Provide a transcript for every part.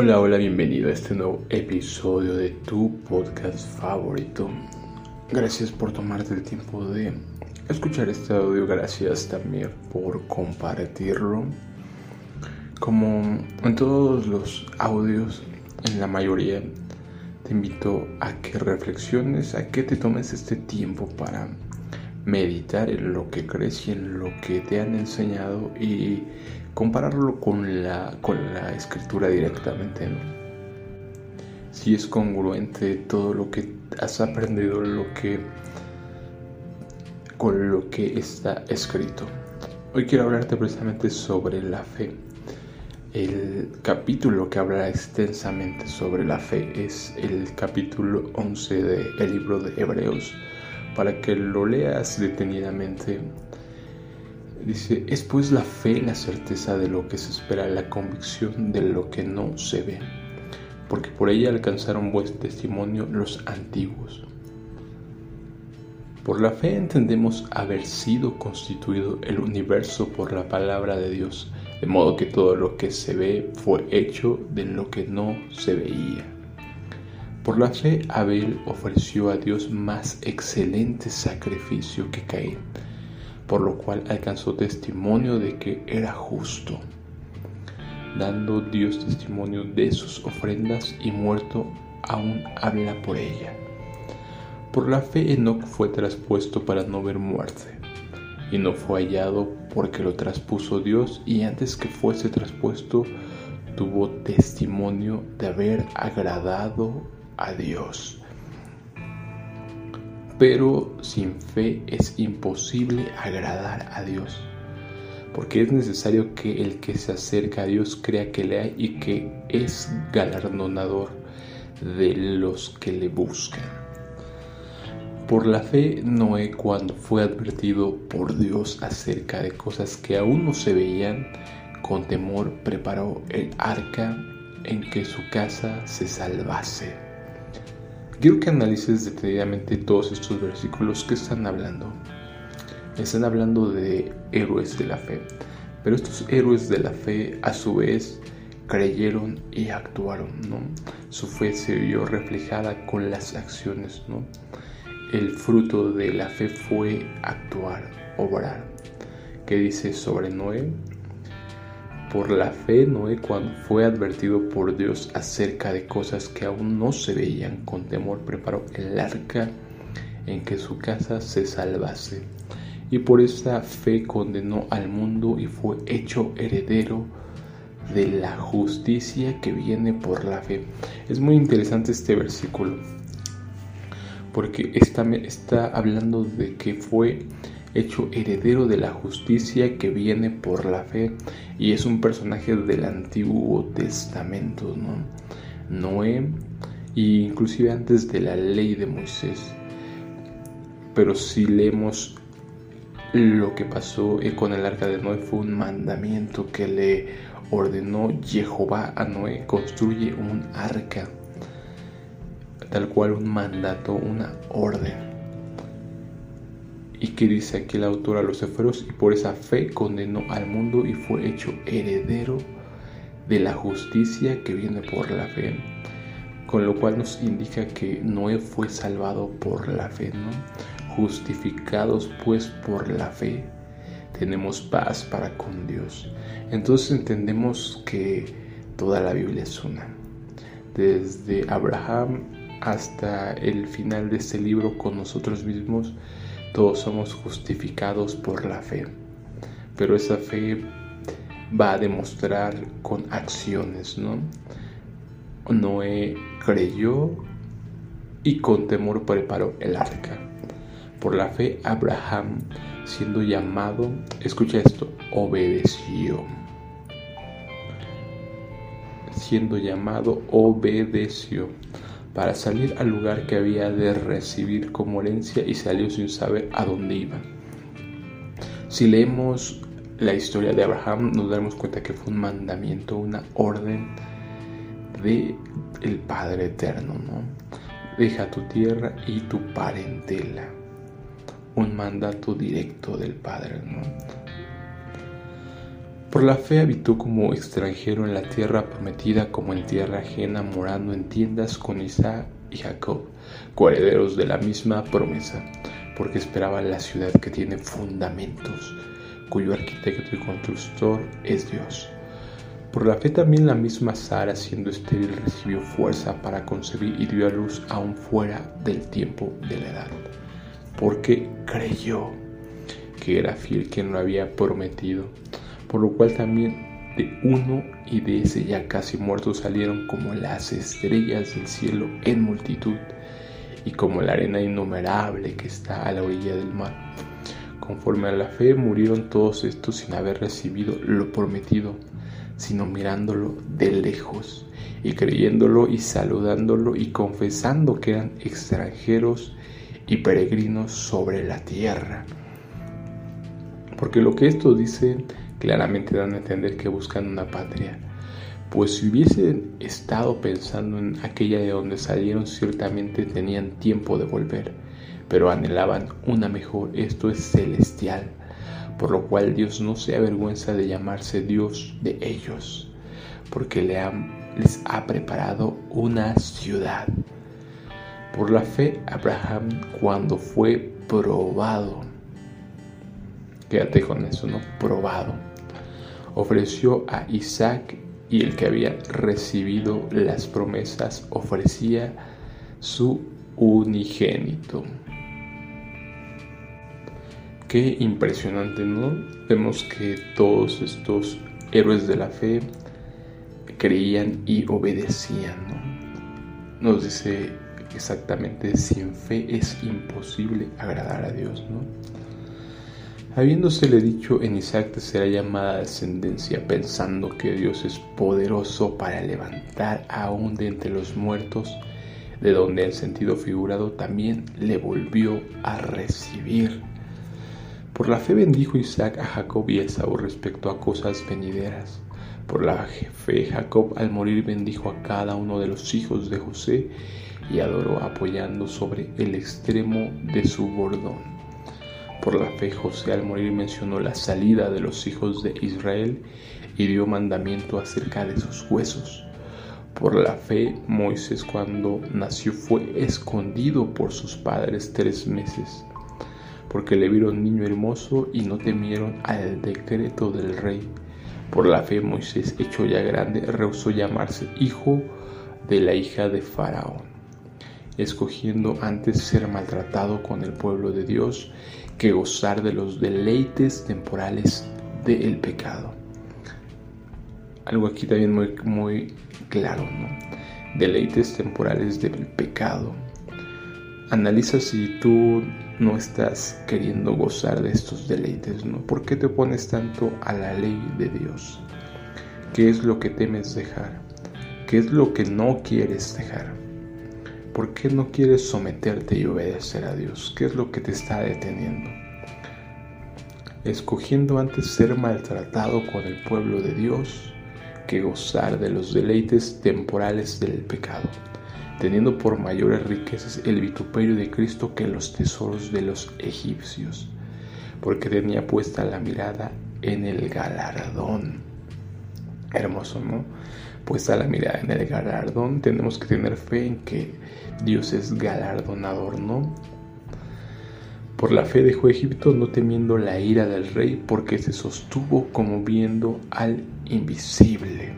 Hola, hola, bienvenido a este nuevo episodio de tu podcast favorito. Gracias por tomarte el tiempo de escuchar este audio, gracias también por compartirlo. Como en todos los audios, en la mayoría, te invito a que reflexiones, a que te tomes este tiempo para meditar en lo que crees y en lo que te han enseñado y compararlo con la, con la escritura directamente. Si es congruente todo lo que has aprendido lo que, con lo que está escrito. Hoy quiero hablarte precisamente sobre la fe. El capítulo que habla extensamente sobre la fe es el capítulo 11 del libro de Hebreos. Para que lo leas detenidamente Dice, es pues la fe la certeza de lo que se espera, la convicción de lo que no se ve, porque por ella alcanzaron buen testimonio los antiguos. Por la fe entendemos haber sido constituido el universo por la palabra de Dios, de modo que todo lo que se ve fue hecho de lo que no se veía. Por la fe Abel ofreció a Dios más excelente sacrificio que Caín por lo cual alcanzó testimonio de que era justo, dando Dios testimonio de sus ofrendas y muerto aún habla por ella. Por la fe Enoch fue traspuesto para no ver muerte, y no fue hallado porque lo traspuso Dios, y antes que fuese traspuesto tuvo testimonio de haber agradado a Dios. Pero sin fe es imposible agradar a Dios, porque es necesario que el que se acerca a Dios crea que le hay y que es galardonador de los que le buscan. Por la fe, Noé, cuando fue advertido por Dios acerca de cosas que aún no se veían, con temor preparó el arca en que su casa se salvase. Quiero que analices detenidamente todos estos versículos que están hablando. Están hablando de héroes de la fe, pero estos héroes de la fe a su vez creyeron y actuaron, ¿no? Su fe se vio reflejada con las acciones, ¿no? El fruto de la fe fue actuar, obrar. ¿Qué dice sobre Noé? Por la fe, Noé, cuando fue advertido por Dios acerca de cosas que aún no se veían, con temor preparó el arca en que su casa se salvase. Y por esa fe condenó al mundo y fue hecho heredero de la justicia que viene por la fe. Es muy interesante este versículo porque está, está hablando de que fue hecho heredero de la justicia que viene por la fe y es un personaje del Antiguo Testamento, ¿no? Noé, e inclusive antes de la ley de Moisés. Pero si leemos lo que pasó con el arca de Noé fue un mandamiento que le ordenó Jehová a Noé, construye un arca, tal cual un mandato, una orden. Y que dice aquí el autor a los Eferos, y por esa fe condenó al mundo y fue hecho heredero de la justicia que viene por la fe. Con lo cual nos indica que Noé fue salvado por la fe, ¿no? Justificados pues por la fe, tenemos paz para con Dios. Entonces entendemos que toda la Biblia es una. Desde Abraham hasta el final de este libro con nosotros mismos, todos somos justificados por la fe, pero esa fe va a demostrar con acciones, ¿no? Noé creyó y con temor preparó el arca. Por la fe, Abraham, siendo llamado, escucha esto, obedeció. Siendo llamado, obedeció para salir al lugar que había de recibir como herencia y salió sin saber a dónde iba. Si leemos la historia de Abraham nos damos cuenta que fue un mandamiento, una orden de el Padre Eterno, ¿no? Deja tu tierra y tu parentela. Un mandato directo del Padre, ¿no? Por la fe habitó como extranjero en la tierra prometida como en tierra ajena, morando en tiendas con Isaac y Jacob, coherederos de la misma promesa, porque esperaba la ciudad que tiene fundamentos, cuyo arquitecto y constructor es Dios. Por la fe también la misma Sara, siendo estéril, recibió fuerza para concebir y dio a luz aún fuera del tiempo de la edad, porque creyó que era fiel quien lo había prometido por lo cual también de uno y de ese ya casi muerto salieron como las estrellas del cielo en multitud y como la arena innumerable que está a la orilla del mar. Conforme a la fe murieron todos estos sin haber recibido lo prometido, sino mirándolo de lejos y creyéndolo y saludándolo y confesando que eran extranjeros y peregrinos sobre la tierra. Porque lo que esto dice claramente dan a entender que buscan una patria. Pues si hubiesen estado pensando en aquella de donde salieron, ciertamente tenían tiempo de volver, pero anhelaban una mejor, esto es celestial, por lo cual Dios no se avergüenza de llamarse Dios de ellos, porque les ha preparado una ciudad. Por la fe, Abraham, cuando fue probado, quédate con eso, ¿no? Probado ofreció a Isaac y el que había recibido las promesas ofrecía su unigénito. Qué impresionante, ¿no? Vemos que todos estos héroes de la fe creían y obedecían, ¿no? Nos dice exactamente, sin fe es imposible agradar a Dios, ¿no? Habiéndosele dicho en Isaac te será llamada descendencia, pensando que Dios es poderoso para levantar aún de entre los muertos, de donde el sentido figurado también le volvió a recibir. Por la fe bendijo Isaac a Jacob y a Esaú respecto a cosas venideras. Por la fe Jacob al morir bendijo a cada uno de los hijos de José y adoró apoyando sobre el extremo de su bordón. Por la fe José al morir mencionó la salida de los hijos de Israel y dio mandamiento acerca de sus huesos. Por la fe Moisés cuando nació fue escondido por sus padres tres meses, porque le vieron niño hermoso y no temieron al decreto del rey. Por la fe Moisés, hecho ya grande, rehusó llamarse hijo de la hija de Faraón, escogiendo antes ser maltratado con el pueblo de Dios que gozar de los deleites temporales del pecado. Algo aquí también muy, muy claro, ¿no? Deleites temporales del pecado. Analiza si tú no estás queriendo gozar de estos deleites, ¿no? ¿Por qué te opones tanto a la ley de Dios? ¿Qué es lo que temes dejar? ¿Qué es lo que no quieres dejar? ¿Por qué no quieres someterte y obedecer a Dios? ¿Qué es lo que te está deteniendo? Escogiendo antes ser maltratado con el pueblo de Dios que gozar de los deleites temporales del pecado, teniendo por mayores riquezas el vituperio de Cristo que los tesoros de los egipcios, porque tenía puesta la mirada en el galardón. Hermoso, ¿no? Puesta la mirada en el galardón, tenemos que tener fe en que Dios es galardonador, ¿no? Por la fe dejó Egipto no temiendo la ira del rey porque se sostuvo como viendo al invisible.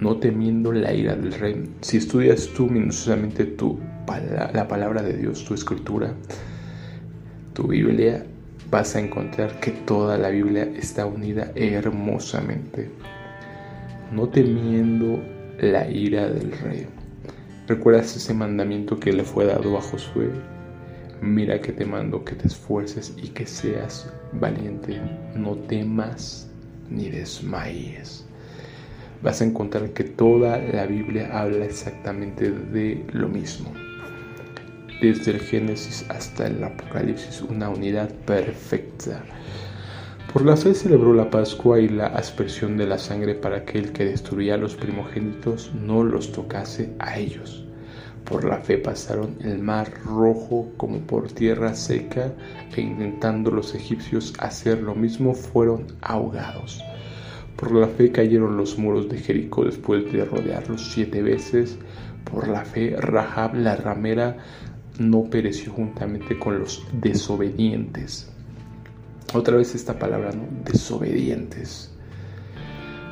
No temiendo la ira del rey. Si estudias tú minuciosamente tu, la palabra de Dios, tu escritura, tu Biblia, vas a encontrar que toda la Biblia está unida hermosamente. No temiendo la ira del rey. ¿Recuerdas ese mandamiento que le fue dado a Josué? Mira que te mando que te esfuerces y que seas valiente. No temas ni desmayes. Vas a encontrar que toda la Biblia habla exactamente de lo mismo. Desde el Génesis hasta el Apocalipsis, una unidad perfecta. Por la fe celebró la Pascua y la aspersión de la sangre para que el que destruía a los primogénitos no los tocase a ellos, Por la fe pasaron el mar rojo como por tierra seca e intentando los egipcios hacer lo mismo fueron ahogados. Por la fe cayeron los muros de Jericó después de rodearlos siete veces. Por la fe Rahab la ramera no pereció juntamente con los desobedientes. Otra vez esta palabra, ¿no? Desobedientes.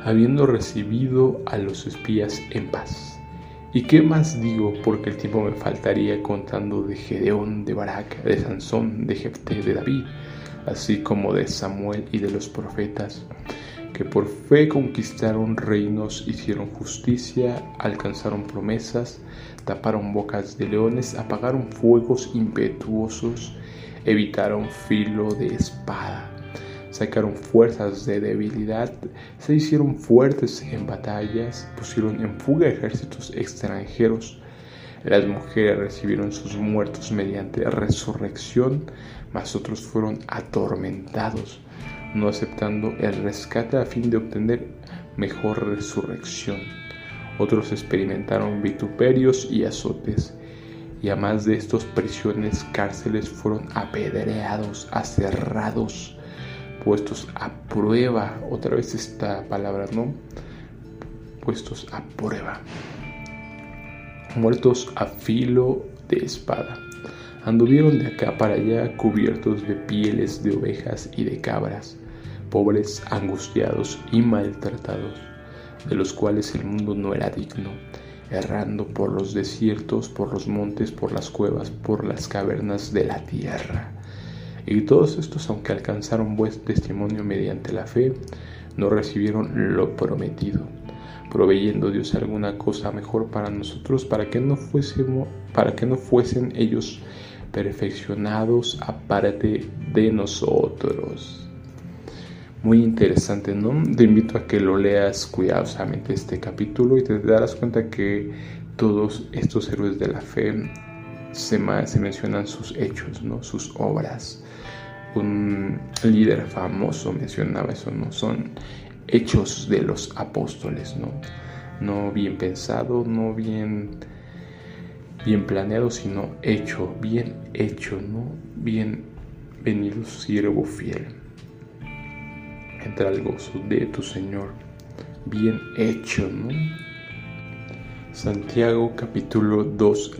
Habiendo recibido a los espías en paz. ¿Y qué más digo? Porque el tiempo me faltaría contando de Gedeón, de Barak, de Sansón, de Jefté, de David, así como de Samuel y de los profetas, que por fe conquistaron reinos, hicieron justicia, alcanzaron promesas, taparon bocas de leones, apagaron fuegos impetuosos, evitaron filo de espada sacaron fuerzas de debilidad, se hicieron fuertes en batallas, pusieron en fuga ejércitos extranjeros. Las mujeres recibieron sus muertos mediante resurrección, mas otros fueron atormentados, no aceptando el rescate a fin de obtener mejor resurrección. Otros experimentaron vituperios y azotes, y a más de estos prisiones, cárceles fueron apedreados, aserrados, puestos a prueba, otra vez esta palabra, ¿no? Puestos a prueba, muertos a filo de espada. Anduvieron de acá para allá cubiertos de pieles de ovejas y de cabras, pobres, angustiados y maltratados, de los cuales el mundo no era digno, errando por los desiertos, por los montes, por las cuevas, por las cavernas de la tierra. Y todos estos, aunque alcanzaron buen testimonio mediante la fe, no recibieron lo prometido, proveyendo Dios alguna cosa mejor para nosotros, para que no fuésemos, para que no fuesen ellos perfeccionados aparte de nosotros. Muy interesante, ¿no? Te invito a que lo leas cuidadosamente este capítulo y te darás cuenta que todos estos héroes de la fe se, se mencionan sus hechos, ¿no? Sus obras un líder famoso mencionaba eso, ¿no? Son hechos de los apóstoles, ¿no? No bien pensado, no bien, bien planeado, sino hecho, bien hecho, ¿no? Bien venido siervo fiel. Entra al gozo de tu Señor, bien hecho, ¿no? Santiago capítulo 2,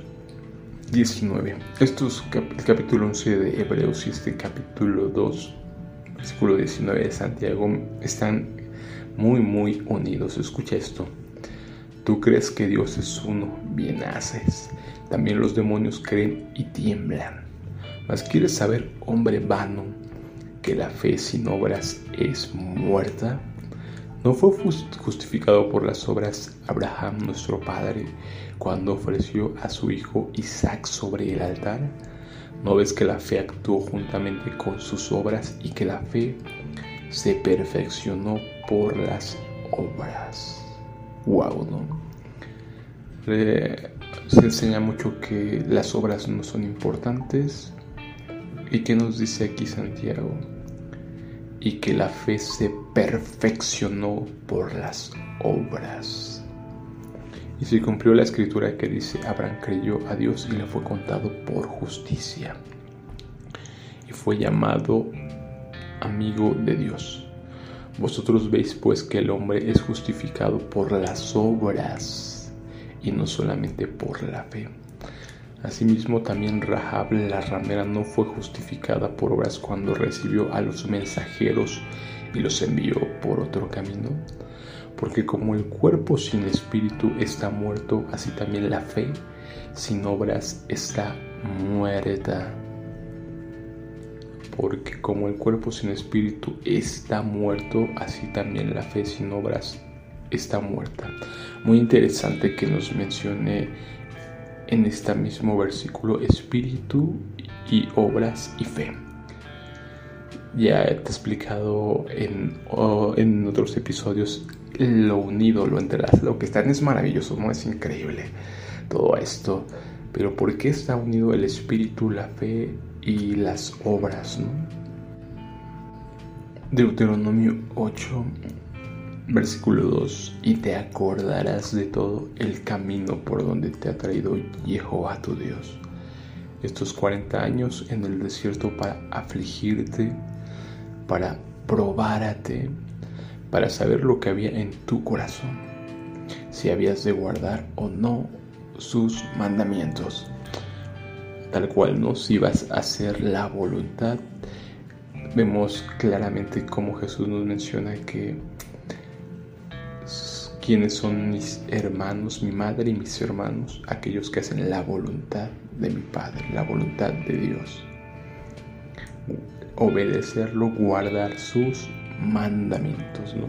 19. Esto es el capítulo 11 de Hebreos y este capítulo 2, versículo 19 de Santiago están muy, muy unidos. Escucha esto. Tú crees que Dios es uno, bien haces. También los demonios creen y tiemblan. Mas quieres saber, hombre vano, que la fe sin obras es muerta. ¿No fue justificado por las obras Abraham nuestro Padre cuando ofreció a su hijo Isaac sobre el altar? ¿No ves que la fe actuó juntamente con sus obras y que la fe se perfeccionó por las obras? ¡Wow! ¿no? se enseña mucho que las obras no son importantes. ¿Y qué nos dice aquí Santiago? y que la fe se perfeccionó por las obras. Y se cumplió la escritura que dice, Abraham creyó a Dios y le fue contado por justicia. Y fue llamado amigo de Dios. Vosotros veis pues que el hombre es justificado por las obras y no solamente por la fe. Asimismo, también Rahab la ramera no fue justificada por obras cuando recibió a los mensajeros y los envió por otro camino. Porque como el cuerpo sin espíritu está muerto, así también la fe sin obras está muerta. Porque como el cuerpo sin espíritu está muerto, así también la fe sin obras está muerta. Muy interesante que nos mencione en este mismo versículo espíritu y obras y fe. Ya te he explicado en, en otros episodios lo unido, lo entrelazado que están es maravilloso, ¿no? Es increíble todo esto. Pero ¿por qué está unido el espíritu, la fe y las obras, ¿no? Deuteronomio 8 Versículo 2. Y te acordarás de todo el camino por donde te ha traído Jehová tu Dios. Estos 40 años en el desierto para afligirte, para probárate, para saber lo que había en tu corazón, si habías de guardar o no sus mandamientos. Tal cual, ¿no? Si vas a hacer la voluntad, vemos claramente cómo Jesús nos menciona que quienes son mis hermanos, mi madre y mis hermanos, aquellos que hacen la voluntad de mi Padre, la voluntad de Dios. Obedecerlo, guardar sus mandamientos, ¿no?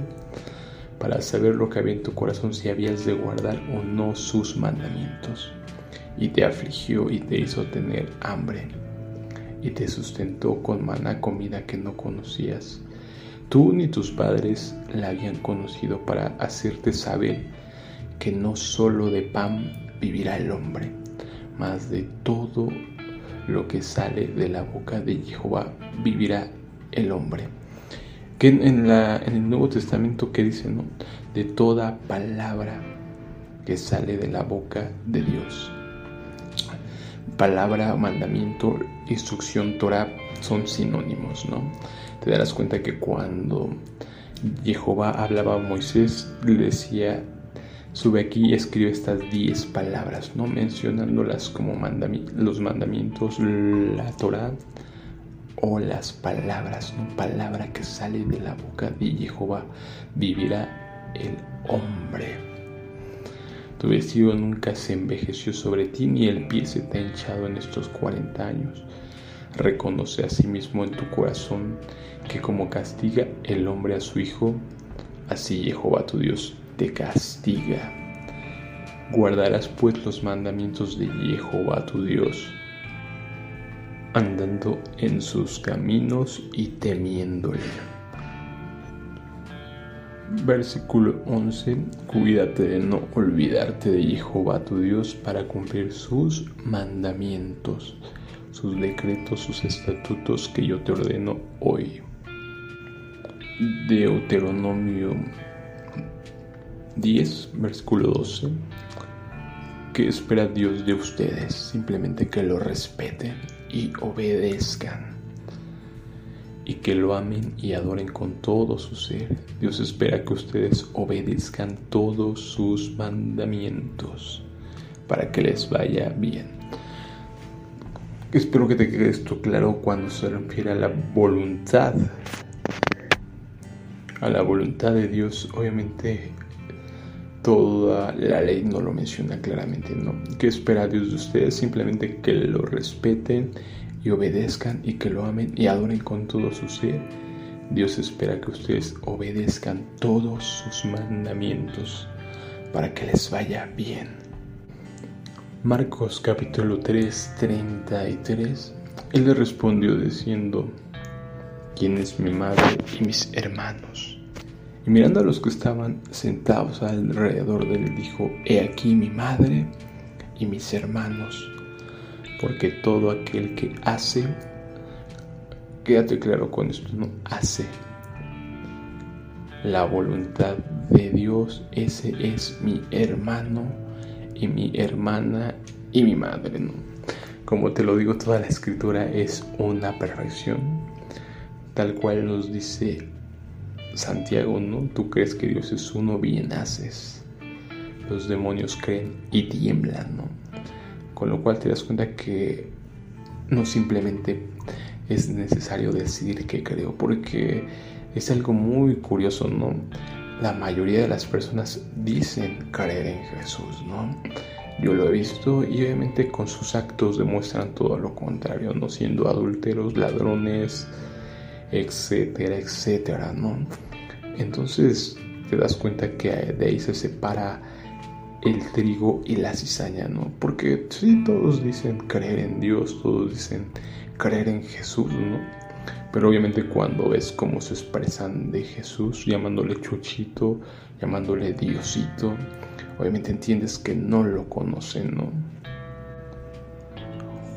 Para saber lo que había en tu corazón, si habías de guardar o no sus mandamientos. Y te afligió y te hizo tener hambre. Y te sustentó con maná comida que no conocías Tú ni tus padres la habían conocido para hacerte saber que no solo de pan vivirá el hombre, mas de todo lo que sale de la boca de Jehová vivirá el hombre. Que en el Nuevo Testamento que dice, ¿no? De toda palabra que sale de la boca de Dios. Palabra, mandamiento, instrucción, Torah son sinónimos, ¿no? Te darás cuenta que cuando Jehová hablaba a Moisés, le decía, sube aquí y escribe estas diez palabras, no mencionándolas como los mandamientos, la Torah o las palabras, no palabra que sale de la boca de Jehová, vivirá el hombre. Tu vestido nunca se envejeció sobre ti, ni el pie se te ha hinchado en estos cuarenta años. Reconoce a sí mismo en tu corazón que como castiga el hombre a su hijo, así Jehová tu Dios te castiga. Guardarás pues los mandamientos de Jehová tu Dios, andando en sus caminos y temiéndole. Versículo 11. Cuídate de no olvidarte de Jehová tu Dios para cumplir sus mandamientos sus decretos, sus estatutos que yo te ordeno hoy. Deuteronomio 10, versículo 12. ¿Qué espera Dios de ustedes? Simplemente que lo respeten y obedezcan. Y que lo amen y adoren con todo su ser. Dios espera que ustedes obedezcan todos sus mandamientos para que les vaya bien. Espero que te quede esto claro cuando se refiere a la voluntad. A la voluntad de Dios, obviamente toda la ley no lo menciona claramente, ¿no? ¿Qué espera Dios de ustedes? Simplemente que lo respeten y obedezcan y que lo amen y adoren con todo su ser. Dios espera que ustedes obedezcan todos sus mandamientos para que les vaya bien. Marcos capítulo 3, 33. Él le respondió diciendo, ¿quién es mi madre y mis hermanos? Y mirando a los que estaban sentados alrededor de él, dijo, He aquí mi madre y mis hermanos, porque todo aquel que hace, quédate claro con esto, no hace la voluntad de Dios, ese es mi hermano y mi hermana y mi madre, ¿no? Como te lo digo, toda la escritura es una perfección, tal cual nos dice Santiago, ¿no? Tú crees que Dios es uno, bien haces. Los demonios creen y tiemblan, ¿no? Con lo cual te das cuenta que no simplemente es necesario decidir que creo, porque es algo muy curioso, ¿no? La mayoría de las personas dicen creer en Jesús, ¿no? Yo lo he visto y obviamente con sus actos demuestran todo lo contrario, no siendo adúlteros, ladrones, etcétera, etcétera, ¿no? Entonces te das cuenta que de ahí se separa el trigo y la cizaña, ¿no? Porque sí, todos dicen creer en Dios, todos dicen creer en Jesús, ¿no? Pero obviamente cuando ves cómo se expresan de Jesús, llamándole chuchito, llamándole diosito, obviamente entiendes que no lo conocen, ¿no?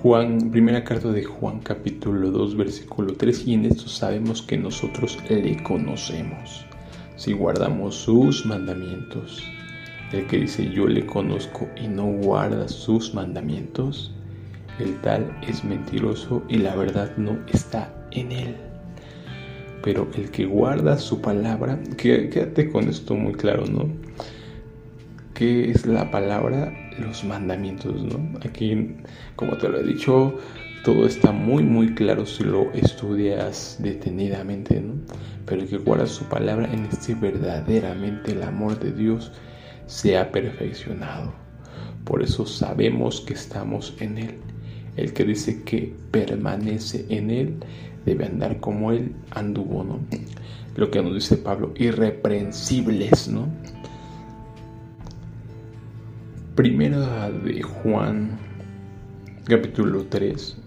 Juan, primera carta de Juan capítulo 2 versículo 3 y en esto sabemos que nosotros le conocemos si guardamos sus mandamientos. El que dice yo le conozco y no guarda sus mandamientos, el tal es mentiroso y la verdad no está en él. Pero el que guarda su palabra, quédate con esto muy claro, ¿no? ¿Qué es la palabra? Los mandamientos, ¿no? Aquí, como te lo he dicho, todo está muy muy claro si lo estudias detenidamente, ¿no? Pero el que guarda su palabra en este verdaderamente el amor de Dios se ha perfeccionado. Por eso sabemos que estamos en Él. El que dice que permanece en Él debe andar como Él anduvo, ¿no? Lo que nos dice Pablo, irreprensibles, ¿no? Primera de Juan, capítulo 3,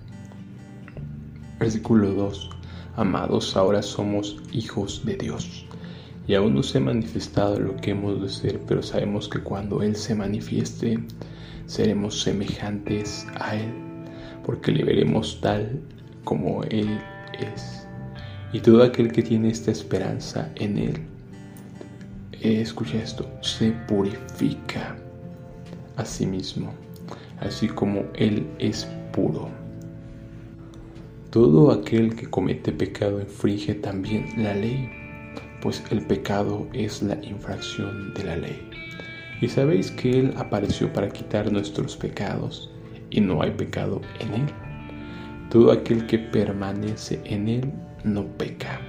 Versículo 2. Amados, ahora somos hijos de Dios. Y aún no se ha manifestado lo que hemos de ser, pero sabemos que cuando Él se manifieste, seremos semejantes a Él, porque le veremos tal como Él es. Y todo aquel que tiene esta esperanza en Él, eh, escucha esto, se purifica a sí mismo, así como Él es puro. Todo aquel que comete pecado infringe también la ley, pues el pecado es la infracción de la ley. Y sabéis que Él apareció para quitar nuestros pecados, y no hay pecado en Él. Todo aquel que permanece en Él no peca.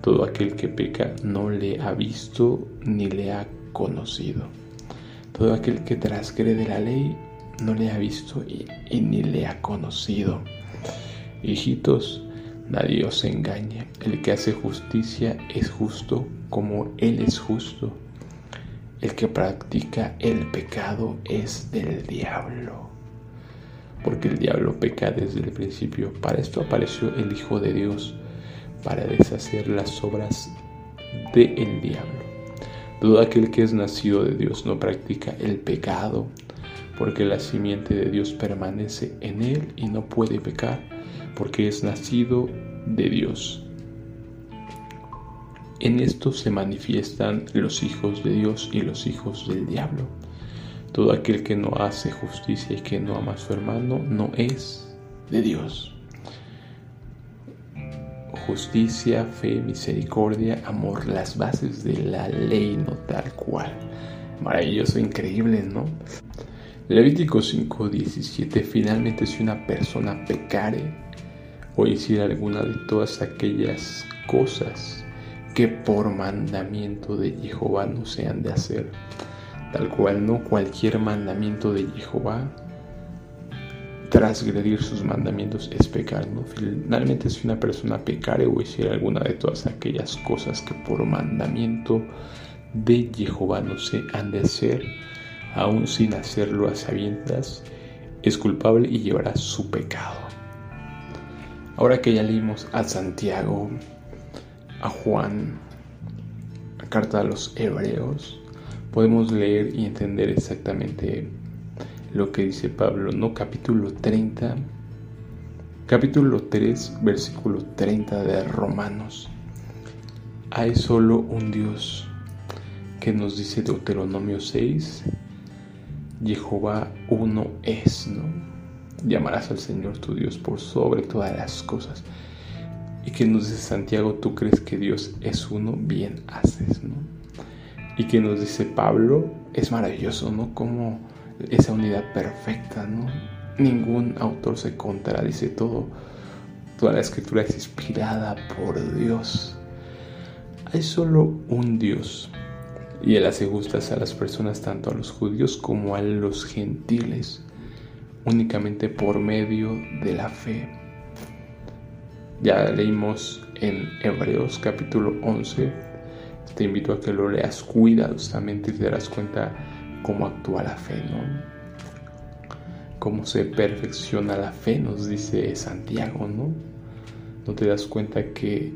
Todo aquel que peca no le ha visto ni le ha conocido. Todo aquel que transgrede la ley no le ha visto y, ni le ha conocido. Hijitos, nadie os engañe. El que hace justicia es justo como Él es justo. El que practica el pecado es del diablo. Porque el diablo peca desde el principio. Para esto apareció el Hijo de Dios, para deshacer las obras del diablo. Todo aquel que es nacido de Dios no practica el pecado, porque la simiente de Dios permanece en él y no puede pecar porque es nacido de Dios. En esto se manifiestan los hijos de Dios y los hijos del diablo. Todo aquel que no hace justicia y que no ama a su hermano no es de Dios. Justicia, fe, misericordia, amor, las bases de la ley, no tal cual. Maravilloso, increíble, ¿no? Levítico 5:17 Finalmente si una persona pecare, o hiciera alguna de todas aquellas cosas que por mandamiento de Jehová no se han de hacer. Tal cual no cualquier mandamiento de Jehová, transgredir sus mandamientos es pecar. ¿no? Finalmente si una persona pecare o hiciera alguna de todas aquellas cosas que por mandamiento de Jehová no se han de hacer, aún sin hacerlo a sabiendas, es culpable y llevará su pecado. Ahora que ya leímos a Santiago, a Juan, la carta a los hebreos, podemos leer y entender exactamente lo que dice Pablo, ¿no? Capítulo 30, capítulo 3, versículo 30 de Romanos. Hay solo un Dios que nos dice Deuteronomio 6, Jehová uno es, ¿no? llamarás al Señor tu Dios por sobre todas las cosas. Y que nos dice Santiago, tú crees que Dios es uno, bien haces, ¿no? Y que nos dice Pablo, es maravilloso, ¿no? Como esa unidad perfecta, ¿no? Ningún autor se contradice todo. Toda la escritura es inspirada por Dios. Hay solo un Dios. Y Él hace justas a las personas, tanto a los judíos como a los gentiles únicamente por medio de la fe. Ya leímos en Hebreos capítulo 11. Te invito a que lo leas cuidadosamente y te darás cuenta cómo actúa la fe, ¿no? Cómo se perfecciona la fe, nos dice Santiago, ¿no? No te das cuenta que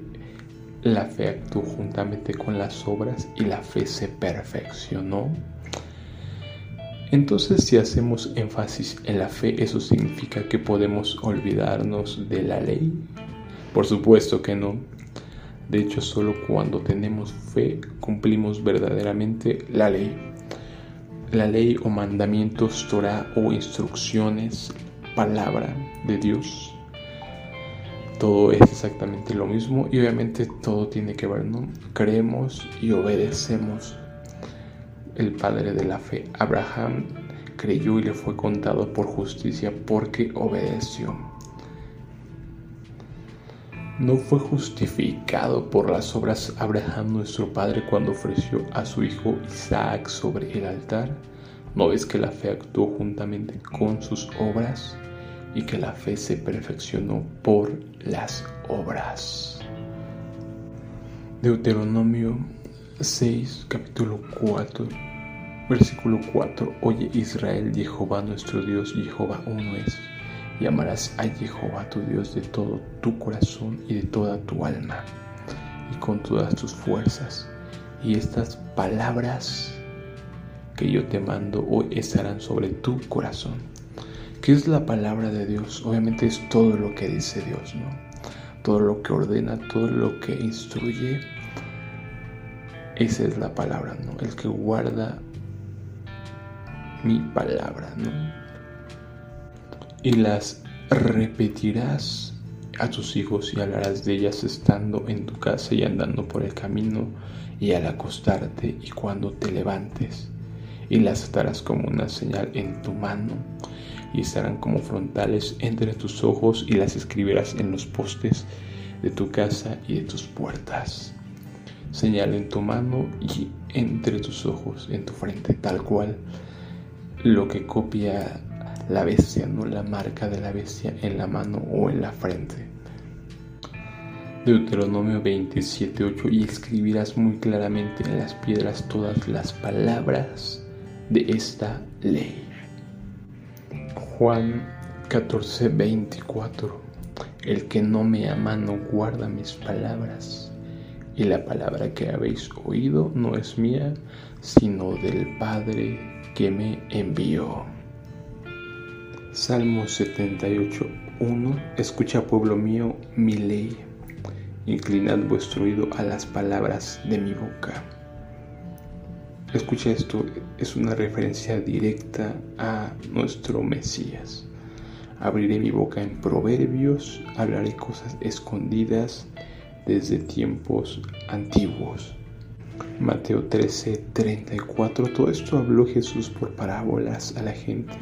la fe actuó juntamente con las obras y la fe se perfeccionó entonces si hacemos énfasis en la fe, ¿eso significa que podemos olvidarnos de la ley? Por supuesto que no. De hecho, solo cuando tenemos fe cumplimos verdaderamente la ley. La ley o mandamientos, Torah o instrucciones, palabra de Dios. Todo es exactamente lo mismo y obviamente todo tiene que ver, ¿no? Creemos y obedecemos. El padre de la fe, Abraham, creyó y le fue contado por justicia porque obedeció no fue justificado por las obras Abraham nuestro padre cuando ofreció a su hijo Isaac sobre el altar. ¿No ves que la fe actuó juntamente con sus obras y que la fe se perfeccionó por las obras? Deuteronomio 6, capítulo 4, versículo 4. Oye Israel, Jehová nuestro Dios, Jehová uno es y amarás a Jehová tu Dios de todo tu corazón y de toda tu alma y con todas tus fuerzas. Y estas palabras que yo te mando hoy estarán sobre tu corazón. ¿Qué es la palabra de Dios? Obviamente es todo lo que dice Dios, ¿no? Todo lo que ordena, todo lo que instruye. Esa es la palabra, ¿no? El que guarda mi palabra, ¿no? Y las repetirás a tus hijos y hablarás de ellas estando en tu casa y andando por el camino y al acostarte y cuando te levantes y las atarás como una señal en tu mano y estarán como frontales entre tus ojos y las escribirás en los postes de tu casa y de tus puertas. Señal en tu mano y entre tus ojos, en tu frente, tal cual lo que copia la bestia, no la marca de la bestia en la mano o en la frente. Deuteronomio 27:8 y escribirás muy claramente en las piedras todas las palabras de esta ley. Juan 14:24 El que no me ama no guarda mis palabras, y la palabra que habéis oído no es mía, sino del Padre que me envió. Salmo 78, 1. Escucha, pueblo mío, mi ley. Inclinad vuestro oído a las palabras de mi boca. Escucha esto, es una referencia directa a nuestro Mesías. Abriré mi boca en proverbios, hablaré cosas escondidas desde tiempos antiguos. Mateo 13, 34. Todo esto habló Jesús por parábolas a la gente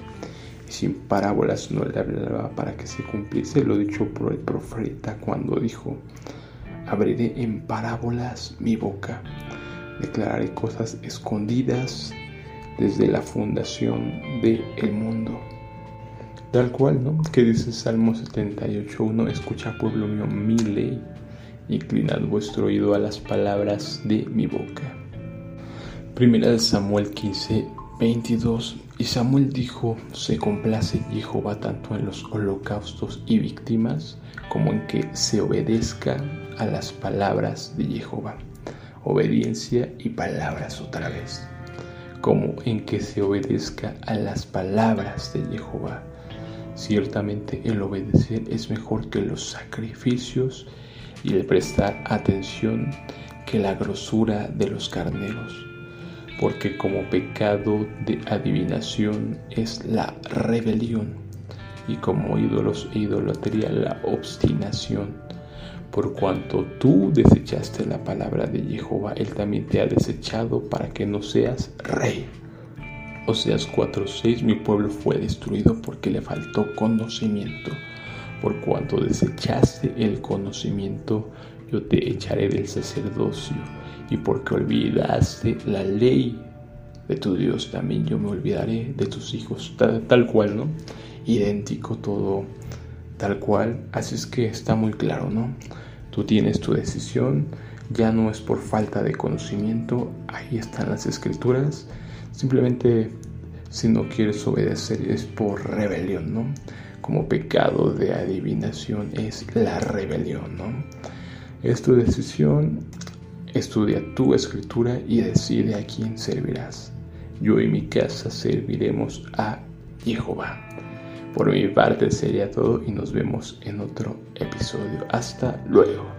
sin parábolas no le hablaba para que se cumpliese lo dicho por el profeta cuando dijo, abriré en parábolas mi boca, declararé cosas escondidas desde la fundación del el mundo. Tal cual, ¿no? Que dice Salmo 78.1, escucha pueblo mío mi ley, inclinad vuestro oído a las palabras de mi boca. Primera de Samuel 15, 22 Y Samuel dijo, se complace Jehová tanto en los holocaustos y víctimas como en que se obedezca a las palabras de Jehová. Obediencia y palabras otra vez. Como en que se obedezca a las palabras de Jehová. Ciertamente el obedecer es mejor que los sacrificios y el prestar atención que la grosura de los carneros porque como pecado de adivinación es la rebelión y como ídolos e idolatría la obstinación. Por cuanto tú desechaste la palabra de Jehová, Él también te ha desechado para que no seas rey. Oseas 4:6 Mi pueblo fue destruido porque le faltó conocimiento. Por cuanto desechaste el conocimiento, yo te echaré del sacerdocio y porque olvidaste la ley de tu Dios, también yo me olvidaré de tus hijos, tal, cual, ¿no? Idéntico todo, tal cual. Así es que está muy claro, ¿no? Tú tienes tu decisión, ya no es por falta de conocimiento, ahí están las escrituras, simplemente si no quieres obedecer es por rebelión, ¿no? Como pecado de adivinación es la rebelión, ¿no? Es tu decisión, Estudia tu escritura y decide a quién servirás. Yo y mi casa serviremos a Jehová. Por mi parte sería todo y nos vemos en otro episodio. Hasta luego.